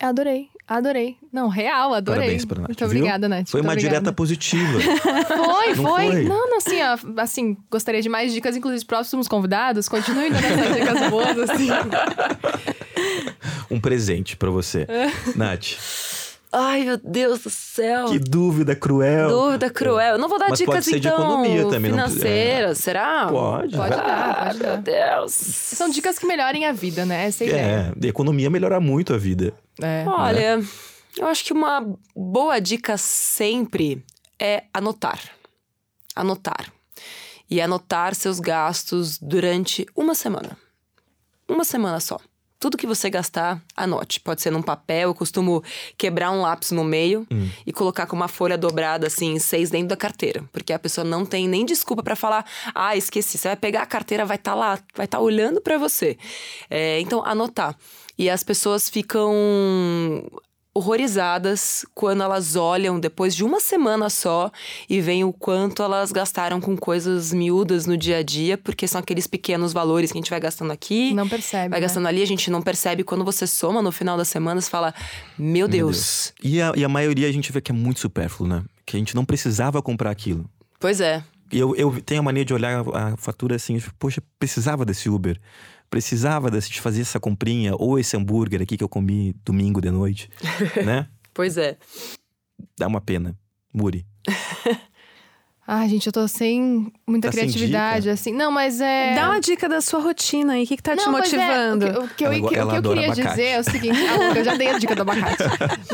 Adorei, adorei. Não, real, adorei. Parabéns pra Nath. Muito obrigada, Nath. Foi muito uma obrigada. direta positiva. <laughs> Foi, Não foi. foi? Não, não, assim, ó, assim, gostaria de mais dicas, inclusive os próximos convidados. Continue dando essas dicas boas, assim. <laughs> um presente pra você. É. Nath, Ai, meu Deus do céu. que dúvida cruel. Dúvida cruel. Eu não vou dar Mas dicas pode ser de então economia também, não- financeiras, será? Pode. Pode dar, pode Meu dar. Deus. São dicas que melhorem a vida, né? Essa é a ideia. É, de economia melhora muito a vida. É. Olha, eu acho que uma boa dica sempre é anotar. Anotar. E anotar seus gastos durante uma semana. Uma semana só. Tudo que você gastar, anote. Pode ser num papel, eu costumo quebrar um lápis no meio e colocar com uma folha dobrada, assim, seis dentro da carteira. Porque a pessoa não tem nem desculpa pra falar, ah, esqueci. Você vai pegar a carteira, vai estar lá, vai estar olhando pra você. É, então, anotar. E as pessoas ficam horrorizadas quando elas olham depois de uma semana só e veem o quanto elas gastaram com coisas miúdas no dia a dia, porque são aqueles pequenos valores que a gente vai gastando aqui, Não percebe. vai né? gastando ali, a gente não percebe. Quando você soma no final da semana, você fala: Meu Deus. E a, e a maioria a gente vê que é muito supérfluo, né? Que a gente não precisava comprar aquilo. Pois é. E eu, eu tenho a mania de olhar a, fatura assim, poxa, precisava desse Uber. Precisava de fazer essa comprinha ou esse hambúrguer aqui que eu comi domingo de noite, <laughs> né? Pois é. Dá uma pena. Muri. <laughs> Ai, gente, eu tô sem muita Tá sem criatividade, dica? assim. Não, mas é. Dá uma dica da sua rotina aí. O que, que tá te Não, é, motivando? o que, o que Ela go- o que eu queria abacate. dizer é o seguinte. <laughs> Ah, eu já dei a dica do abacate.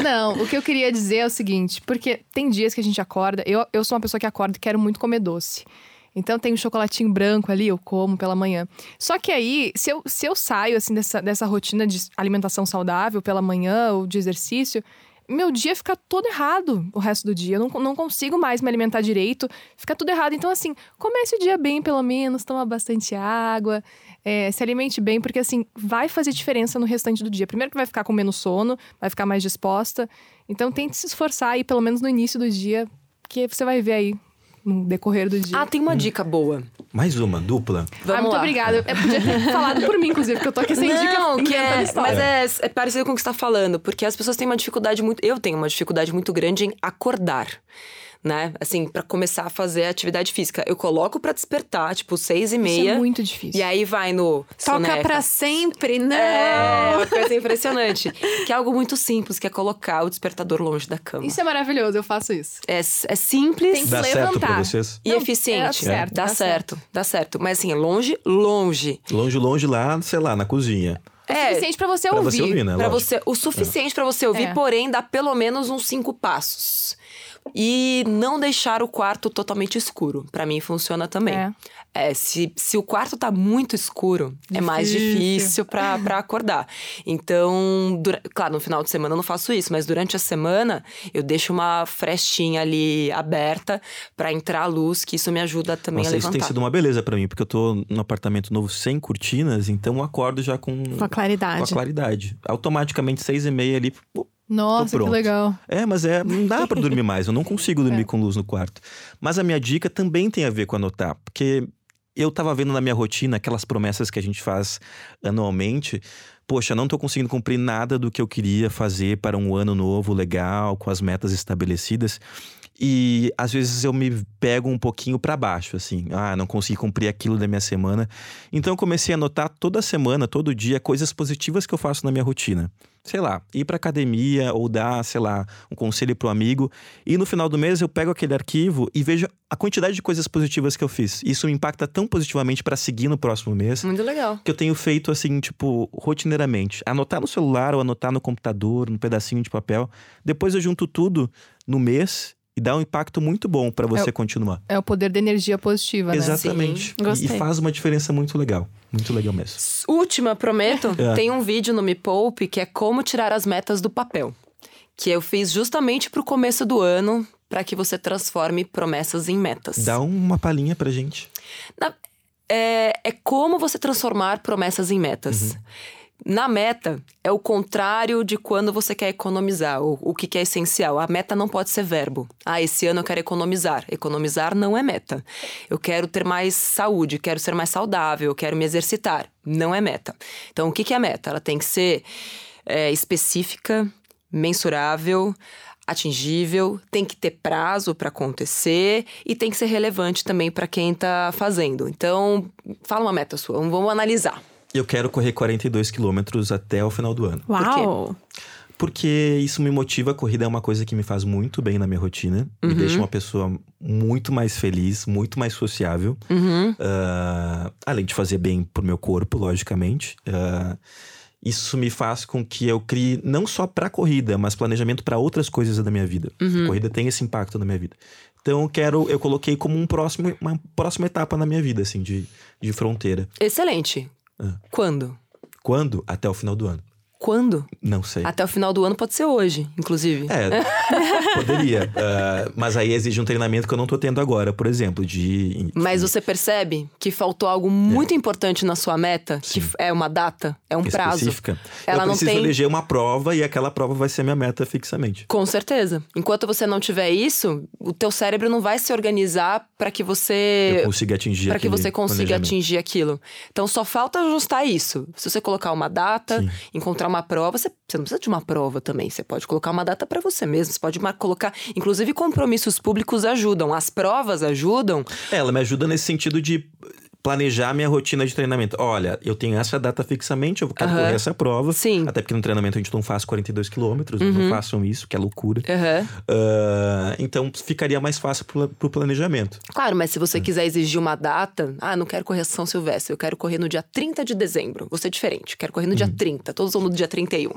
Não, o que eu queria dizer é o seguinte: porque tem dias que a gente acorda. Eu, eu sou uma pessoa que acorda e quero muito comer doce. Então tem um chocolatinho branco ali, eu como pela manhã. Só que aí, se eu, se eu saio assim dessa, dessa rotina de alimentação saudável pela manhã ou de exercício, meu dia fica todo errado o resto do dia. Eu não, não consigo mais me alimentar direito, fica tudo errado. Então, assim, comece o dia bem, pelo menos, toma bastante água, é, se alimente bem, porque assim, vai fazer diferença no restante do dia. Primeiro que vai ficar com menos sono, vai ficar mais disposta. Então tente se esforçar aí, pelo menos no início do dia, que você vai ver aí no decorrer do dia. Ah, tem uma dica boa. Mais uma, dupla. Vamos ah, muito lá. obrigada. Eu podia ter <laughs> falado por mim, inclusive, porque eu tô aqui sem dica Não, que inventando é, mas é, é parecido com o que você está falando, porque as pessoas têm uma dificuldade muito. Eu tenho uma dificuldade muito grande em acordar. Né? Assim, pra começar a fazer atividade física. Eu coloco pra despertar, tipo, seis e Isso meia. é muito difícil. E aí vai no. Toca soneca. pra sempre, não! É, uma coisa impressionante. que é algo muito simples, que é colocar o despertador longe da cama. Isso é maravilhoso, eu faço isso. É, é simples Tem que Dá certo pra levantar. vocês? e Não, eficiente. é certo, dá, dá certo, dá certo. Mas assim, longe, longe. Longe, longe lá, sei lá, na cozinha. É, É, suficiente pra você Pra ouvir. você ouvir, né? Pra Lógico. você, o suficiente pra você ouvir, É. porém dá pelo menos uns cinco passos. E não deixar o quarto totalmente escuro. Pra mim funciona também. É. É, se, se o quarto tá muito escuro, é mais Difícil. difícil pra, pra acordar. Então, dura- claro, no final de semana eu não faço isso, mas durante a semana eu deixo uma frestinha ali aberta pra entrar a luz, que isso me ajuda também Nossa, a isso levantar. tem sido uma beleza pra mim, porque eu tô num apartamento novo sem cortinas, então eu acordo já com, Com a claridade. com a claridade. Automaticamente, seis e meia ali. pô, Nossa, que legal. É, mas é, não dá pra dormir mais. Eu não consigo dormir <laughs> É. com luz no quarto. Mas a minha dica também tem a ver com anotar, porque eu tava vendo na minha rotina aquelas promessas que a gente faz anualmente. Poxa, não tô conseguindo cumprir nada do que eu queria fazer para um ano novo legal, com as metas estabelecidas. E às vezes eu me pego um pouquinho pra baixo, assim. Ah, não consegui cumprir aquilo da minha semana. Então eu comecei a anotar toda semana, todo dia, coisas positivas que eu faço na minha rotina. Sei lá, ir pra academia ou dar, sei lá, um conselho pro amigo. E no final do mês eu pego aquele arquivo e vejo a quantidade de coisas positivas que eu fiz. Isso me impacta tão positivamente pra seguir no próximo mês Muito legal. que eu tenho feito assim, tipo, rotineiramente. Anotar no celular ou anotar no computador, num pedacinho de papel. Depois eu junto tudo no mês e dá um impacto muito bom pra você É o- continuar. É o poder da energia positiva, né? Exatamente. Sim, E- gostei. E faz uma diferença muito legal. Muito legal mesmo. Última, prometo. É. Tem um vídeo no Me Poupe que é como tirar as metas do papel. Que eu fiz justamente pro começo do ano, para que você transforme promessas em metas. Dá uma palhinha pra gente. Na- é, é como você transformar promessas em metas. Na meta, é o contrário de quando você quer economizar, o, o que, que é essencial. A meta não pode ser verbo. Ah, esse ano eu quero economizar. Economizar não é meta. Eu quero ter mais saúde, quero ser mais saudável, quero me exercitar. Não é meta. Então, o que, que é meta? Ela tem que ser é, específica, mensurável, atingível, tem que ter prazo para acontecer e tem que ser relevante também para quem tá fazendo. Então, fala uma meta sua, vamos analisar. Eu quero correr 42 quilômetros até o final do ano. Uau! Porque isso me motiva. A corrida é uma coisa que me faz muito bem na minha rotina. Me deixa uma pessoa muito mais feliz, muito mais sociável. Uhum. Ah, além de fazer bem pro meu corpo, logicamente. Ah, isso me faz com que eu crie não só pra corrida, mas planejamento para outras coisas da minha vida. A corrida tem esse impacto na minha vida. Então eu quero, eu coloquei como um próximo, uma próxima etapa na minha vida, assim, de, de fronteira. Excelente. Ah. Quando? Quando? Até o final do ano. Quando? Não sei. Até o final do ano pode ser hoje, inclusive. É, <laughs> poderia. Ah, mas aí exige um treinamento que eu não tô tendo agora, por exemplo, de. Mas você percebe que faltou algo muito importante na sua meta, que É. Sim. é uma data, é um prazo. específica. Ela eu não preciso tem- eleger uma prova e aquela prova vai ser minha meta fixamente. Com certeza. Enquanto você não tiver isso, o teu cérebro não vai se organizar para que você Eu consigo atingir para que você consiga atingir aquilo. Então só falta ajustar isso. Se você colocar uma data, Sim. encontrar uma prova, você, você não precisa de uma prova também. Você pode colocar uma data para você mesmo. Você pode colocar, inclusive compromissos públicos ajudam. As provas ajudam. É, Ela me ajuda nesse sentido de planejar minha rotina de treinamento. Olha, eu tenho essa data fixamente, eu quero Aham. correr essa prova. Sim. Uhum. Até porque no treinamento a gente não faz 42 quilômetros, não façam isso, que é loucura. Aham. Ah, então ficaria mais fácil pro, pro planejamento. Claro, mas se você quiser exigir uma data, ah, não quero correr São Silvestre, eu quero correr no dia 30 de dezembro. Você é diferente, quero correr no Uhum. dia 30, todos vão no dia 31.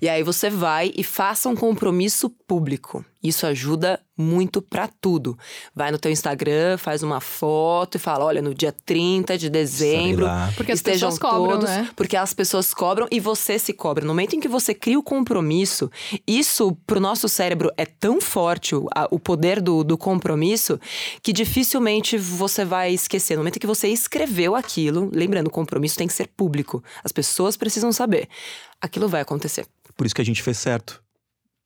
E aí você vai e faça um compromisso público. Isso ajuda muito pra tudo. Vai no teu Instagram, faz uma foto e fala: olha, no dia 30 de dezembro. Porque as estejam pessoas cobram, todos, né? Porque as pessoas cobram e você se cobra. No momento em que você cria o compromisso, isso pro nosso cérebro é tão forte, o, a- o poder do, do compromisso, que dificilmente você vai esquecer. No momento em que você escreveu aquilo, lembrando, o compromisso tem que ser público. As pessoas precisam saber. Aquilo vai acontecer. Por isso que a gente fez certo.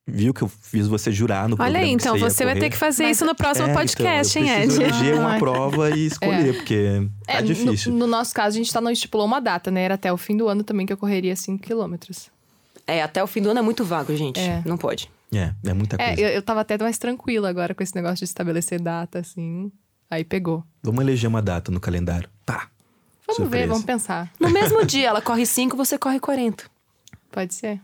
Viu que eu fiz você jurar no Olha programa aí, então ia você vai ter que fazer isso no próximo É, podcast, então, eu hein, preciso Ed? eleger uma Ai. <laughs> prova e escolher, porque tá É, no- difícil. No, nosso caso, a gente tá, não estipulou uma data, né? Era até o fim do ano também que eu correria 5 quilômetros. É, até o fim do ano é muito vago, gente. É. Não pode. É, é muita coisa. É, eu, eu tava até mais tranquila agora com esse negócio de estabelecer data, assim. Aí pegou. Vamos eleger uma data no calendário. Pá. Vamos Surpresa. ver, vamos pensar. No mesmo dia, ela corre 5, você corre 40. Pode ser.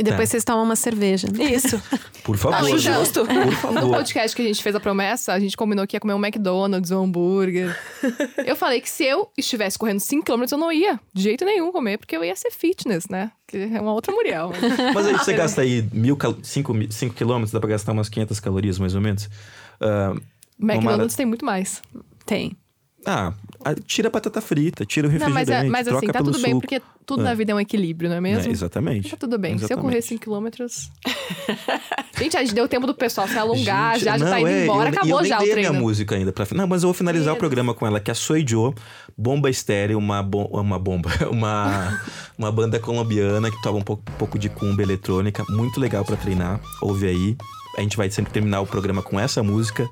E depois Tá. vocês tomam uma cerveja. né? Isso. <laughs> Por favor. Acho justo. Por No favor. podcast que a gente fez a promessa, a gente combinou que ia comer um McDonald's, um hambúrguer. <laughs> eu falei que se eu estivesse correndo 5km, eu não ia de jeito nenhum comer, porque eu ia ser fitness, né? Que é uma outra Muriel. <laughs> Mas aí você gasta aí 5 quilômetros, dá pra gastar umas 500 calorias mais ou menos. Ah, McDonald's tem muito mais. Tem. ah, ah, tira a batata frita, tira o Não, refrigerante, mas, é- mas assim, troca tá tudo bem, suco. porque tudo É. na vida é um equilíbrio, não é mesmo? É, exatamente. Tá tudo bem. Se eu Exatamente. correr 5 quilômetros. <laughs> gente, a gente deu tempo do pessoal se alongar, Gente, já, já tá não, indo é, embora, eu, acabou eu já o dei a minha treino. música ainda pra Não, mas eu vou finalizar o programa com ela, que é a Soy Joe, bomba estéreo, uma, bom, uma bomba, <laughs> uma, uma banda colombiana que toca um pouco, um pouco de cumba eletrônica, muito legal pra treinar. Ouve aí. A gente vai sempre terminar o programa com essa música.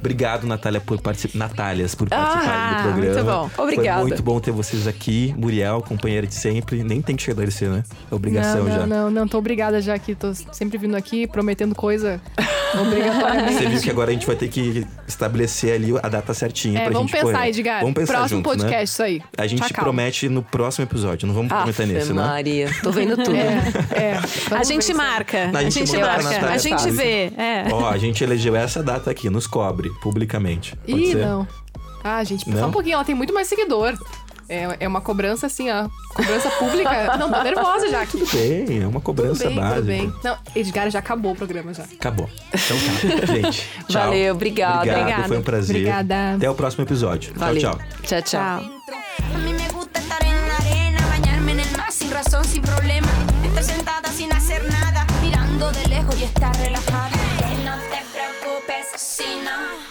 Obrigado, Natália, por participar. Natálias, por participarem Ah, do programa. muito bom. Obrigada. Foi muito bom ter vocês aqui. Muriel, companheira de sempre. Nem tem que esclarecer, né? É obrigação não, não, já. não, não, tô obrigada já aqui. Tô sempre vindo aqui prometendo coisa <laughs> Obrigatoriamente. Você viu que agora a gente vai ter que estabelecer ali a data certinha É, pra vamos gente pensar, correr. Edgar. Vamos pensar Próximo juntos, podcast, né? isso aí. A gente Tá promete no próximo episódio. Não vamos prometer Afe nesse, né? Maria, tô vendo tudo. <laughs> É, A vamos gente ver isso aí. marca. A A gente gente marca marca. A gente vê. É. Ó, a gente elegeu essa data aqui, nos cobre, publicamente. Pode Ih, ser? não. Ah, gente, Não? só um pouquinho, ela tem muito mais seguidor. É, é uma cobrança assim, ó. Cobrança pública. <laughs> Não, tô nervosa já. Tudo Tudo bem, é uma cobrança bem, básica. tudo bem. Não, Edgar já acabou o programa já. Acabou. Então tá, <laughs> gente. Tchau. Valeu, obrigada. Obrigado, Obrigada. foi um prazer. Obrigada. Até o próximo episódio. Valeu. Tchau, tchau. Tchau, tchau. A See now.